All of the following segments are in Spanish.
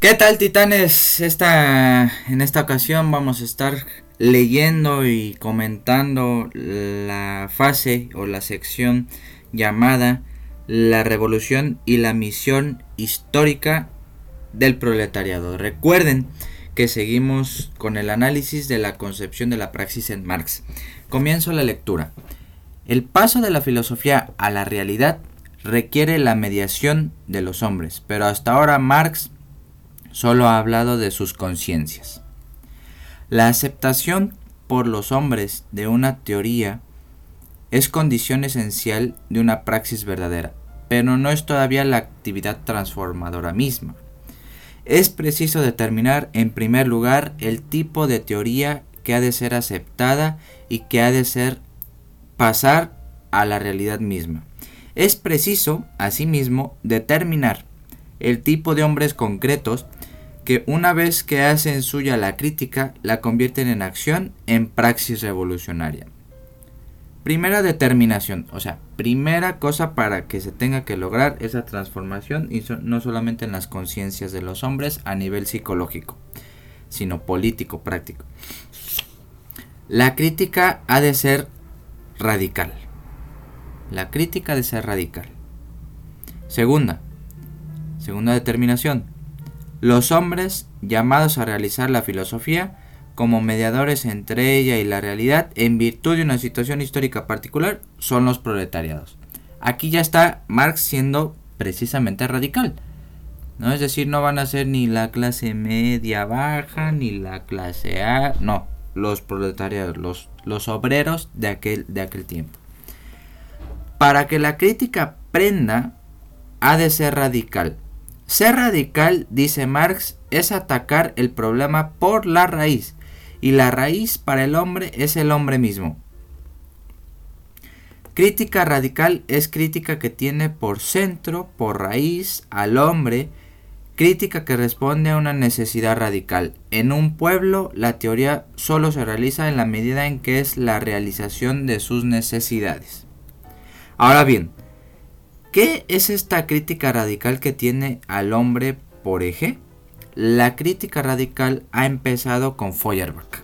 ¿Qué tal titanes? Esta, en esta ocasión vamos a estar leyendo y comentando la fase o la sección llamada La revolución y la misión histórica del proletariado. Recuerden que seguimos con el análisis de la concepción de la praxis en Marx. Comienzo la lectura. El paso de la filosofía a la realidad requiere la mediación de los hombres, pero hasta ahora Marx solo ha hablado de sus conciencias. La aceptación por los hombres de una teoría es condición esencial de una praxis verdadera, pero no es todavía la actividad transformadora misma. Es preciso determinar en primer lugar el tipo de teoría que ha de ser aceptada y que ha de ser pasar a la realidad misma. Es preciso, asimismo, determinar el tipo de hombres concretos que una vez que hacen suya la crítica, la convierten en acción en praxis revolucionaria. Primera determinación, o sea, primera cosa para que se tenga que lograr esa transformación y no solamente en las conciencias de los hombres a nivel psicológico, sino político, práctico. La crítica ha de ser radical. La crítica ha de ser radical. Segunda, segunda determinación, los hombres, llamados a realizar la filosofía, como mediadores entre ella y la realidad, en virtud de una situación histórica particular, son los proletariados. Aquí ya está Marx siendo precisamente radical. ¿no? Es decir, no van a ser ni la clase media baja, ni la clase A, no, los proletariados, los, los obreros de aquel, de aquel tiempo. Para que la crítica prenda, ha de ser radical. Ser radical, dice Marx, es atacar el problema por la raíz, y la raíz para el hombre es el hombre mismo. Crítica radical es crítica que tiene por centro, por raíz, al hombre, crítica que responde a una necesidad radical. En un pueblo, la teoría solo se realiza en la medida en que es la realización de sus necesidades. Ahora bien, ¿Qué es esta crítica radical que tiene al hombre por eje? La crítica radical ha empezado con Feuerbach.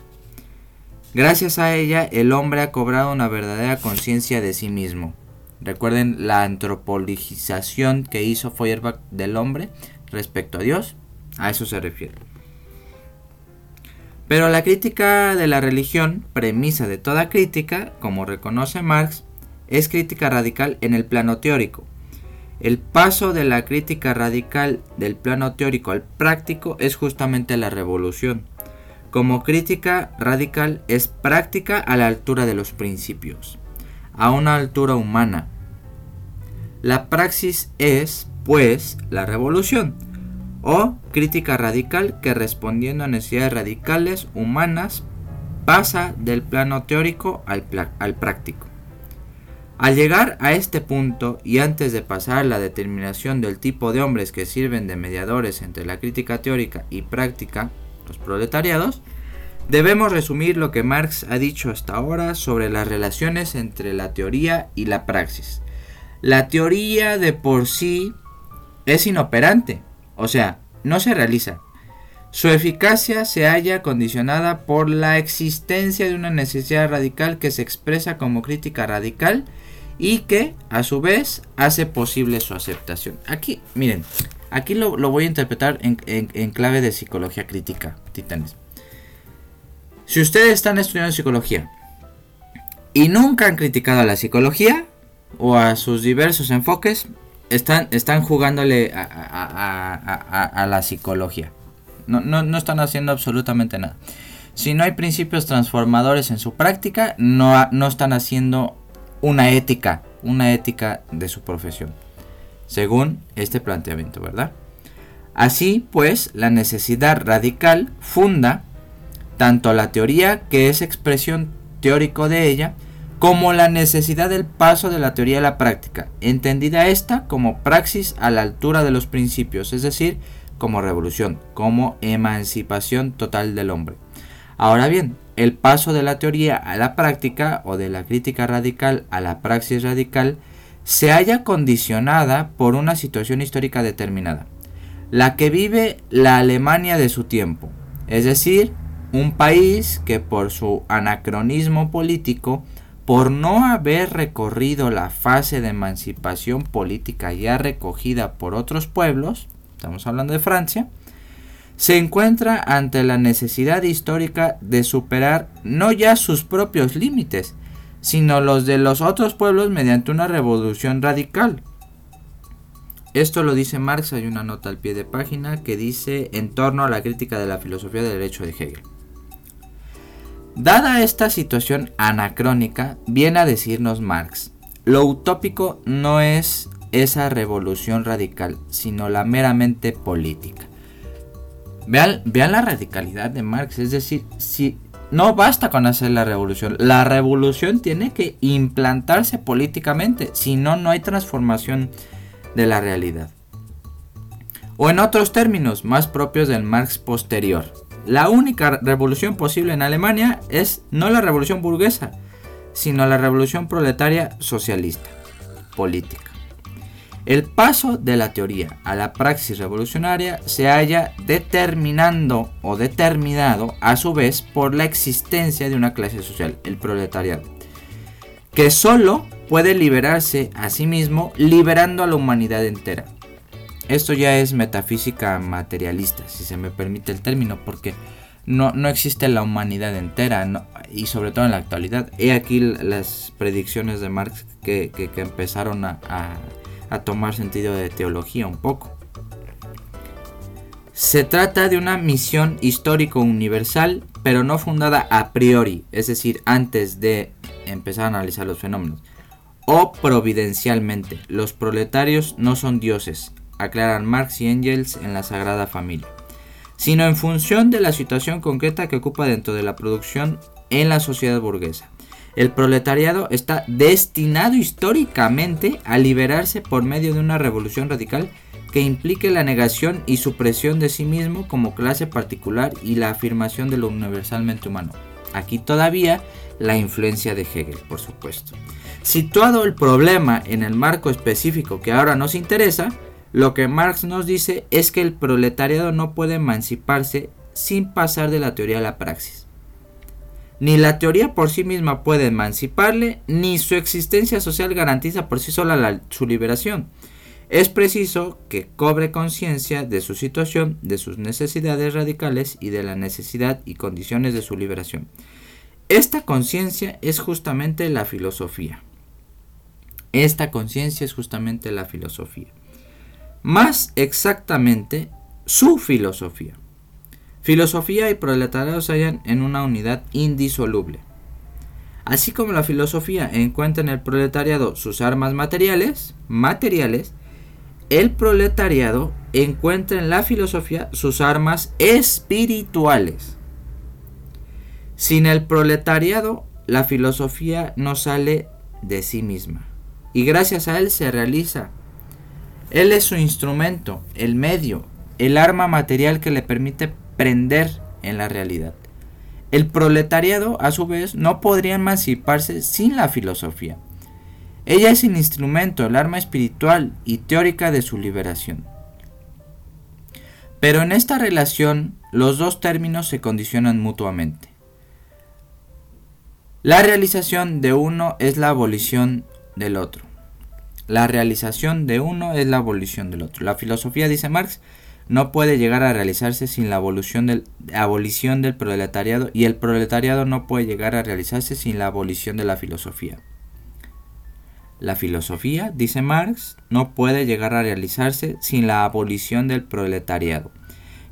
Gracias a ella, el hombre ha cobrado una verdadera conciencia de sí mismo. Recuerden la antropologización que hizo Feuerbach del hombre respecto a Dios. A eso se refiere. Pero la crítica de la religión, premisa de toda crítica, como reconoce Marx, es crítica radical en el plano teórico, el paso de la crítica radical del plano teórico al práctico es justamente la revolución. Como crítica radical es práctica a la altura de los principios, a una altura humana. La praxis es, pues, la revolución, o crítica radical que respondiendo a necesidades radicales humanas pasa del plano teórico al, práctico. Al llegar a este punto y antes de pasar la determinación del tipo de hombres que sirven de mediadores entre la crítica teórica y práctica, los proletariados, debemos resumir lo que Marx ha dicho hasta ahora sobre las relaciones entre la teoría y la praxis. La teoría de por sí es inoperante, o sea, no se realiza. Su eficacia se halla condicionada por la existencia de una necesidad radical que se expresa como crítica radical y que a su vez hace posible su aceptación. Aquí, miren, aquí lo, voy a interpretar en, clave de psicología crítica, titanes. Si ustedes están estudiando psicología y nunca han criticado a la psicología o a sus diversos enfoques, están, están jugándole a, la psicología. No, no, están haciendo absolutamente nada. Si no hay principios transformadores en su práctica, no, no están haciendo una ética, una ética de su profesión, según este planteamiento, ¿verdad? Así pues, la necesidad radical funda tanto la teoría, que es expresión teórico de ella, como la necesidad del paso de la teoría a la práctica, entendida esta como praxis a la altura de los principios, es decir, como revolución, como emancipación total del hombre. Ahora bien, el paso de la teoría a la práctica o de la crítica radical a la praxis radical se halla condicionada por una situación histórica determinada. la que vive la Alemania de su tiempo, es decir, un país que por su anacronismo político, por no haber recorrido la fase de emancipación política ya recogida por otros pueblos, estamos hablando de Francia, se encuentra ante la necesidad histórica de superar no ya sus propios límites, sino los de los otros pueblos mediante una revolución radical. Esto lo dice Marx, hay una nota al pie de página que dice en torno a la crítica de la filosofía del derecho de Hegel. Dada esta situación anacrónica, viene a decirnos Marx, lo utópico no es esa revolución radical, sino la meramente política. Vean, vean la radicalidad de Marx, es decir, si no basta con hacer la revolución, la revolución tiene que implantarse políticamente, si no, no hay transformación de la realidad. O en otros términos más propios del Marx posterior, la única revolución posible en Alemania es no la revolución burguesa, sino la revolución proletaria socialista, política. El paso de la teoría a la praxis revolucionaria se halla determinando o determinado a su vez por la existencia de una clase social, el proletariado, que solo puede liberarse a sí mismo liberando a la humanidad entera. Esto ya es metafísica materialista, si se me permite el término, porque no, no existe la humanidad entera, y sobre todo en la actualidad. He aquí las predicciones de Marx que, empezaron a a tomar sentido de teología un poco. Se trata de una misión histórico universal, pero no fundada a priori, es decir, antes de empezar a analizar los fenómenos, o providencialmente. Los proletarios no son dioses, aclaran Marx y Engels en la Sagrada Familia, sino en función de la situación concreta que ocupa dentro de la producción en la sociedad burguesa. El proletariado está destinado históricamente a liberarse por medio de una revolución radical que implique la negación y supresión de sí mismo como clase particular y la afirmación de lo universalmente humano. Aquí todavía la influencia de Hegel, por supuesto. Situado el problema en el marco específico que ahora nos interesa, lo que Marx nos dice es que el proletariado no puede emanciparse sin pasar de la teoría a la praxis. Ni la teoría por sí misma puede emanciparle, ni su existencia social garantiza por sí sola su liberación. Es preciso que cobre conciencia de su situación, de sus necesidades radicales y de la necesidad y condiciones de su liberación. Esta conciencia es justamente la filosofía. Esta conciencia es justamente la filosofía. Más exactamente, su filosofía. Filosofía y proletariado se hallan en una unidad indisoluble. Así como la filosofía encuentra en el proletariado sus armas materiales, materiales, el proletariado encuentra en la filosofía sus armas espirituales. Sin el proletariado, la filosofía no sale de sí misma. Y gracias a él se realiza. Él es su instrumento, el medio, el arma material que le permite prender en la realidad. El proletariado, a su vez, no podría emanciparse sin la filosofía. Ella es el instrumento, el arma espiritual y teórica de su liberación. Pero en esta relación los dos términos se condicionan mutuamente. La realización de uno es la abolición del otro. La realización de uno es la abolición del otro. La filosofía, dice Marx, no puede llegar a realizarse sin la abolición del, proletariado y el proletariado no puede llegar a realizarse sin la abolición de la filosofía. La filosofía, dice Marx, no puede llegar a realizarse sin la abolición del proletariado.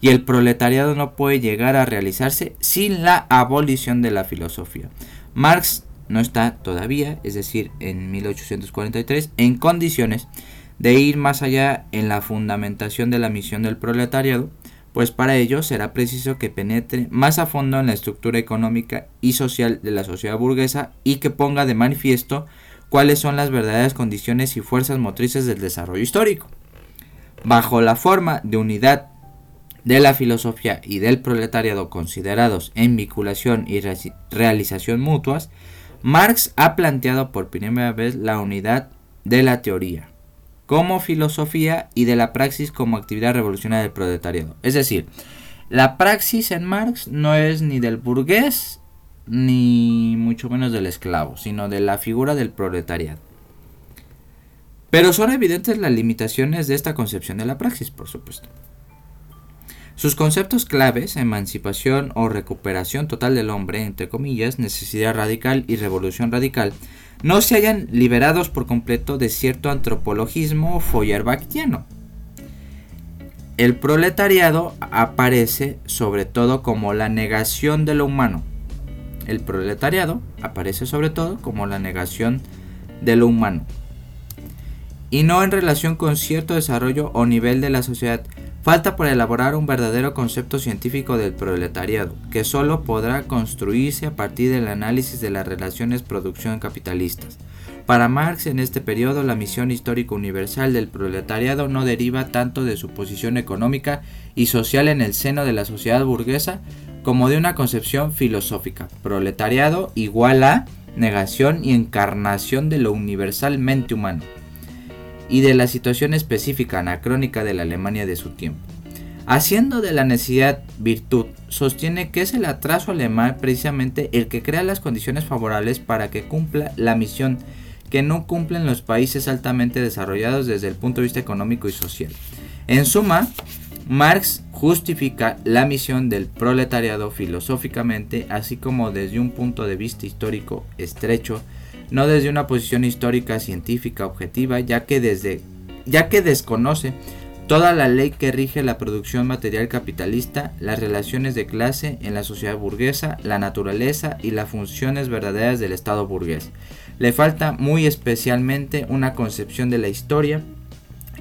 Y el proletariado no puede llegar a realizarse sin la abolición de la filosofía. Marx no está todavía, es decir, en 1843, en condiciones de ir más allá en la fundamentación de la misión del proletariado, pues para ello será preciso que penetre más a fondo en la estructura económica y social de la sociedad burguesa y que ponga de manifiesto cuáles son las verdaderas condiciones y fuerzas motrices del desarrollo histórico. Bajo la forma de unidad de la filosofía y del proletariado considerados en vinculación y realización mutuas, Marx ha planteado por primera vez la unidad de la teoría, como filosofía y de la praxis como actividad revolucionaria del proletariado. Es decir, la praxis en Marx no es ni del burgués ni mucho menos del esclavo, sino de la figura del proletariado. Pero son evidentes las limitaciones de esta concepción de la praxis, por supuesto. Sus conceptos claves, emancipación o recuperación total del hombre, entre comillas, necesidad radical y revolución radical, no se hayan liberados por completo de cierto antropologismo feuerbachtiano. El proletariado aparece sobre todo como la negación de lo humano. El proletariado aparece sobre todo como la negación de lo humano. Y no en relación con cierto desarrollo o nivel de la sociedad, Falta por elaborar un verdadero concepto científico del proletariado, que solo podrá construirse a partir del análisis de las relaciones producción capitalistas. Para Marx en este periodo la misión histórica universal del proletariado no deriva tanto de su posición económica y social en el seno de la sociedad burguesa como de una concepción filosófica. Proletariado igual a negación y encarnación de lo universalmente humano y de la situación específica anacrónica de la Alemania de su tiempo. Haciendo de la necesidad virtud, sostiene que es el atraso alemán precisamente el que crea las condiciones favorables para que cumpla la misión que no cumplen los países altamente desarrollados desde el punto de vista económico y social. En suma, Marx justifica la misión del proletariado filosóficamente, así como desde un punto de vista histórico estrecho, no desde una posición histórica científica objetiva, ya que desde ya que desconoce toda la ley que rige la producción material capitalista, las relaciones de clase en la sociedad burguesa, la naturaleza y las funciones verdaderas del Estado burgués. Le falta muy especialmente una concepción de la historia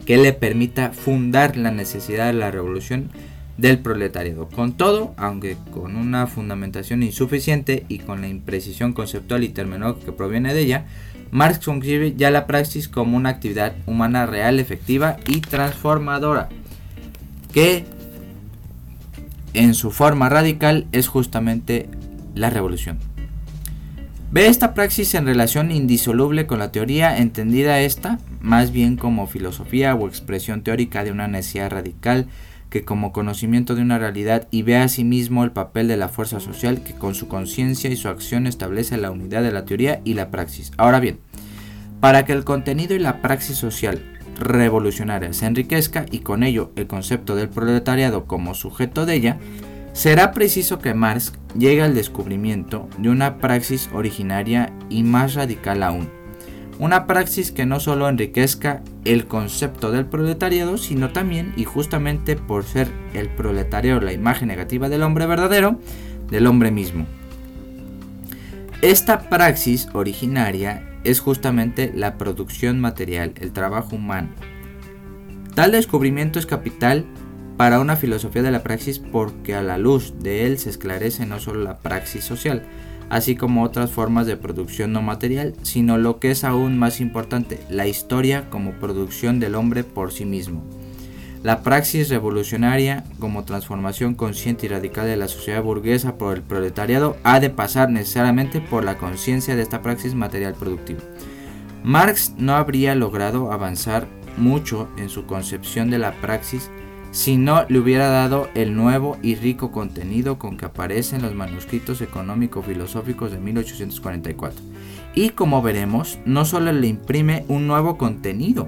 que le permita fundar la necesidad de la revolución del proletariado. Con todo, aunque con una fundamentación insuficiente y con la imprecisión conceptual y terminológica que proviene de ella, Marx concibe ya la praxis como una actividad humana real, efectiva y transformadora, que en su forma radical es justamente la revolución. Ve esta praxis en relación indisoluble con la teoría, entendida esta más bien como filosofía o expresión teórica de una necesidad radical que como conocimiento de una realidad y ve a sí el papel de la fuerza social que con su conciencia y su acción establece la unidad de la teoría y la praxis. Ahora bien, para que el contenido y la praxis social revolucionaria se enriquezca y con ello el concepto del proletariado como sujeto de ella, será preciso que Marx llegue al descubrimiento de una praxis originaria y más radical aún una praxis que no solo enriquezca el concepto del proletariado, sino también, y justamente por ser el proletariado la imagen negativa del hombre verdadero, del hombre mismo. Esta praxis originaria es justamente la producción material, el trabajo humano. Tal descubrimiento es capital para una filosofía de la praxis porque a la luz de él se esclarece no solo la praxis social, así como otras formas de producción no material, sino lo que es aún más importante, la historia como producción del hombre por sí mismo. La praxis revolucionaria como transformación consciente y radical de la sociedad burguesa por el proletariado ha de pasar necesariamente por la conciencia de esta praxis material productiva. Marx no habría logrado avanzar mucho en su concepción de la praxis si no le hubiera dado el nuevo y rico contenido con que aparecen los manuscritos económico-filosóficos de 1844. Y como veremos, no solo le imprime un nuevo contenido,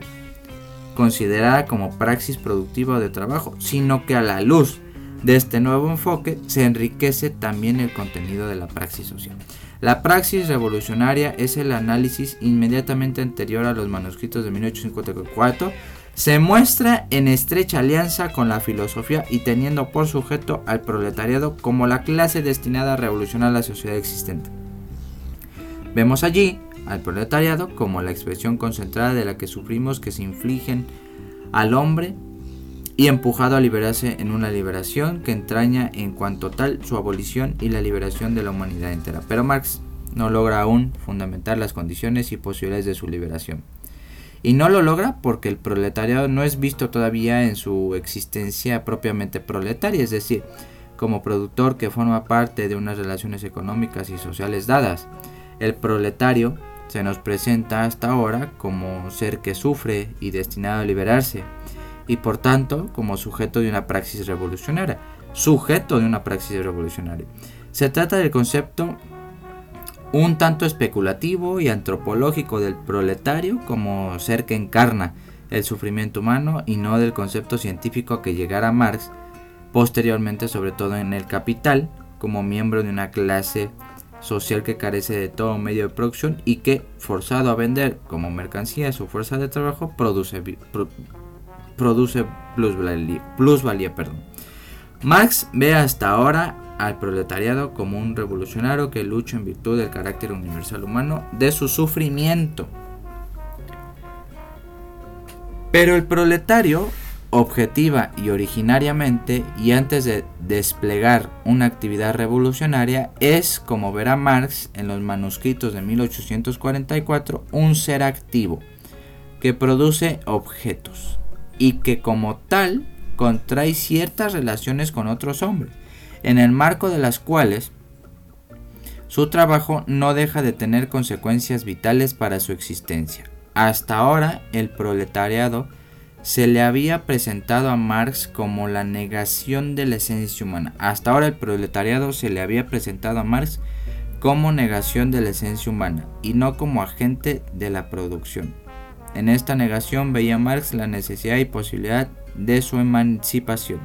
considerada como praxis productiva de trabajo, sino que a la luz de este nuevo enfoque se enriquece también el contenido de la praxis social. La praxis revolucionaria es el análisis inmediatamente anterior a los manuscritos de 1854 se muestra en estrecha alianza con la filosofía y teniendo por sujeto al proletariado como la clase destinada a revolucionar la sociedad existente. Vemos allí al proletariado como la expresión concentrada de la que sufrimos que se infligen al hombre y empujado a liberarse en una liberación que entraña en cuanto tal su abolición y la liberación de la humanidad entera. Pero Marx no logra aún fundamentar las condiciones y posibilidades de su liberación. Y no lo logra porque el proletariado no es visto todavía en su existencia propiamente proletaria, es decir, como productor que forma parte de unas relaciones económicas y sociales dadas. El proletario se nos presenta hasta ahora como ser que sufre y destinado a liberarse, y por tanto como sujeto de una praxis revolucionaria. Sujeto de una praxis revolucionaria. Se trata del concepto un tanto especulativo y antropológico del proletario como ser que encarna el sufrimiento humano y no del concepto científico que llegara Marx posteriormente, sobre todo en el Capital, como miembro de una clase social que carece de todo medio de producción y que, forzado a vender como mercancía su fuerza de trabajo, produce, produce plusvalía. perdón. Marx ve hasta ahora al proletariado como un revolucionario que lucha en virtud del carácter universal humano de su sufrimiento. Pero el proletario objetiva y originariamente y antes de desplegar una actividad revolucionaria es, como verá Marx en los manuscritos de 1844, un ser activo que produce objetos y que como tal contrae ciertas relaciones con otros hombres, en el marco de las cuales su trabajo no deja de tener consecuencias vitales para su existencia. Hasta ahora el proletariado se le había presentado a Marx como la negación de la esencia humana. Hasta ahora el proletariado se le había presentado a Marx como negación de la esencia humana y no como agente de la producción. En esta negación veía Marx la necesidad y posibilidad de su emancipación.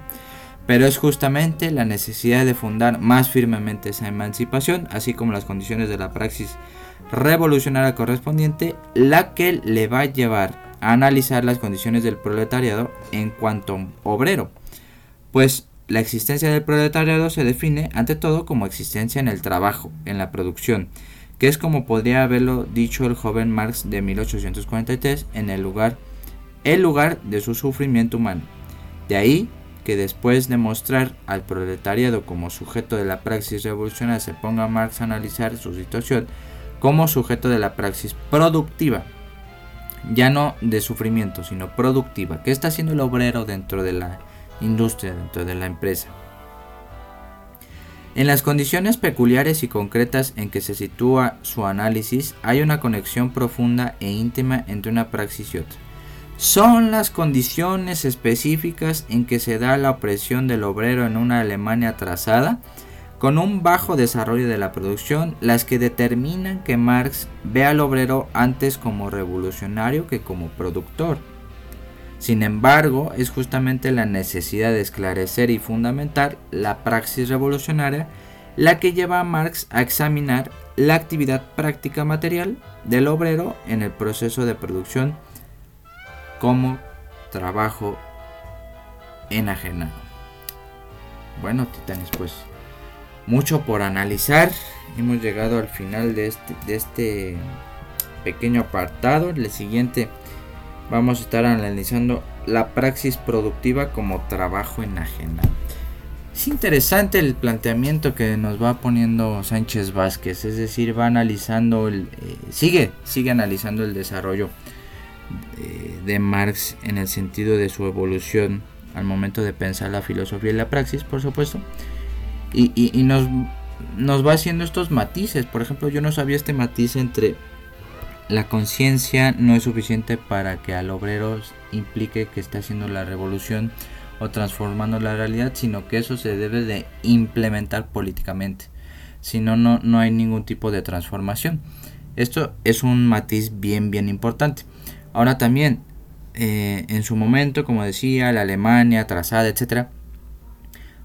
Pero es justamente la necesidad de fundar más firmemente esa emancipación, así como las condiciones de la praxis revolucionaria correspondiente, la que le va a llevar analizar las condiciones del proletariado en cuanto obrero, pues la existencia del proletariado se define ante todo como existencia en el trabajo, en la producción, que es como podría haberlo dicho el joven Marx de 1843 en el lugar, el lugar de su sufrimiento humano. De ahí que después de mostrar al proletariado como sujeto de la praxis revolucionaria se ponga Marx a analizar su situación como sujeto de la praxis productiva ya no de sufrimiento, sino productiva. ¿Qué está haciendo el obrero dentro de la industria, dentro de la empresa? En las condiciones peculiares y concretas en que se sitúa su análisis, hay una conexión profunda e íntima entre una praxis y otra. Son las condiciones específicas en que se da la opresión del obrero en una Alemania atrasada con un bajo desarrollo de la producción, las que determinan que Marx ve al obrero antes como revolucionario que como productor. Sin embargo, es justamente la necesidad de esclarecer y fundamentar la praxis revolucionaria la que lleva a Marx a examinar la actividad práctica material del obrero en el proceso de producción como trabajo enajenado. Bueno, titanes, pues mucho por analizar. Hemos llegado al final de este, de este pequeño apartado. El siguiente vamos a estar analizando la praxis productiva como trabajo enajenado. Es interesante el planteamiento que nos va poniendo Sánchez Vázquez, es decir, va analizando el, eh, sigue, sigue analizando el desarrollo de, de Marx en el sentido de su evolución al momento de pensar la filosofía y la praxis, por supuesto y, nos, nos va haciendo estos matices. Por ejemplo, yo no sabía este matiz entre la conciencia no es suficiente para que al obrero implique que está haciendo la revolución o transformando la realidad, sino que eso se debe de implementar políticamente. Si no, no hay ningún tipo de transformación. Esto es un matiz bien, bien importante. Ahora también, eh, en su momento, como decía, la Alemania atrasada, etcétera,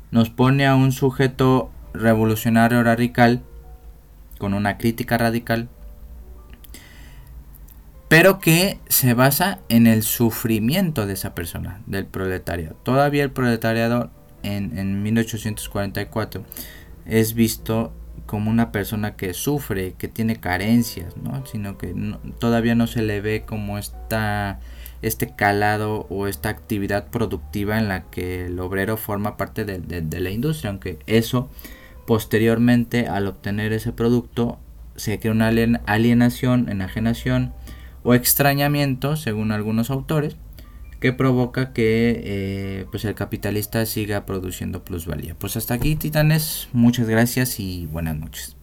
nos pone a un sujeto revolucionario radical, con una crítica radical, pero que se basa en el sufrimiento de esa persona, del proletariado. Todavía el proletariado en, en 1844 es visto como una persona que sufre, que tiene carencias, ¿no? sino que todavía no se le ve como esta este calado o esta actividad productiva en la que el obrero forma parte de, la industria, aunque eso posteriormente al obtener ese producto se crea una alienación, enajenación o extrañamiento, según algunos autores, que provoca que eh, pues el capitalista siga produciendo plusvalía. Pues hasta aquí, titanes, muchas gracias y buenas noches.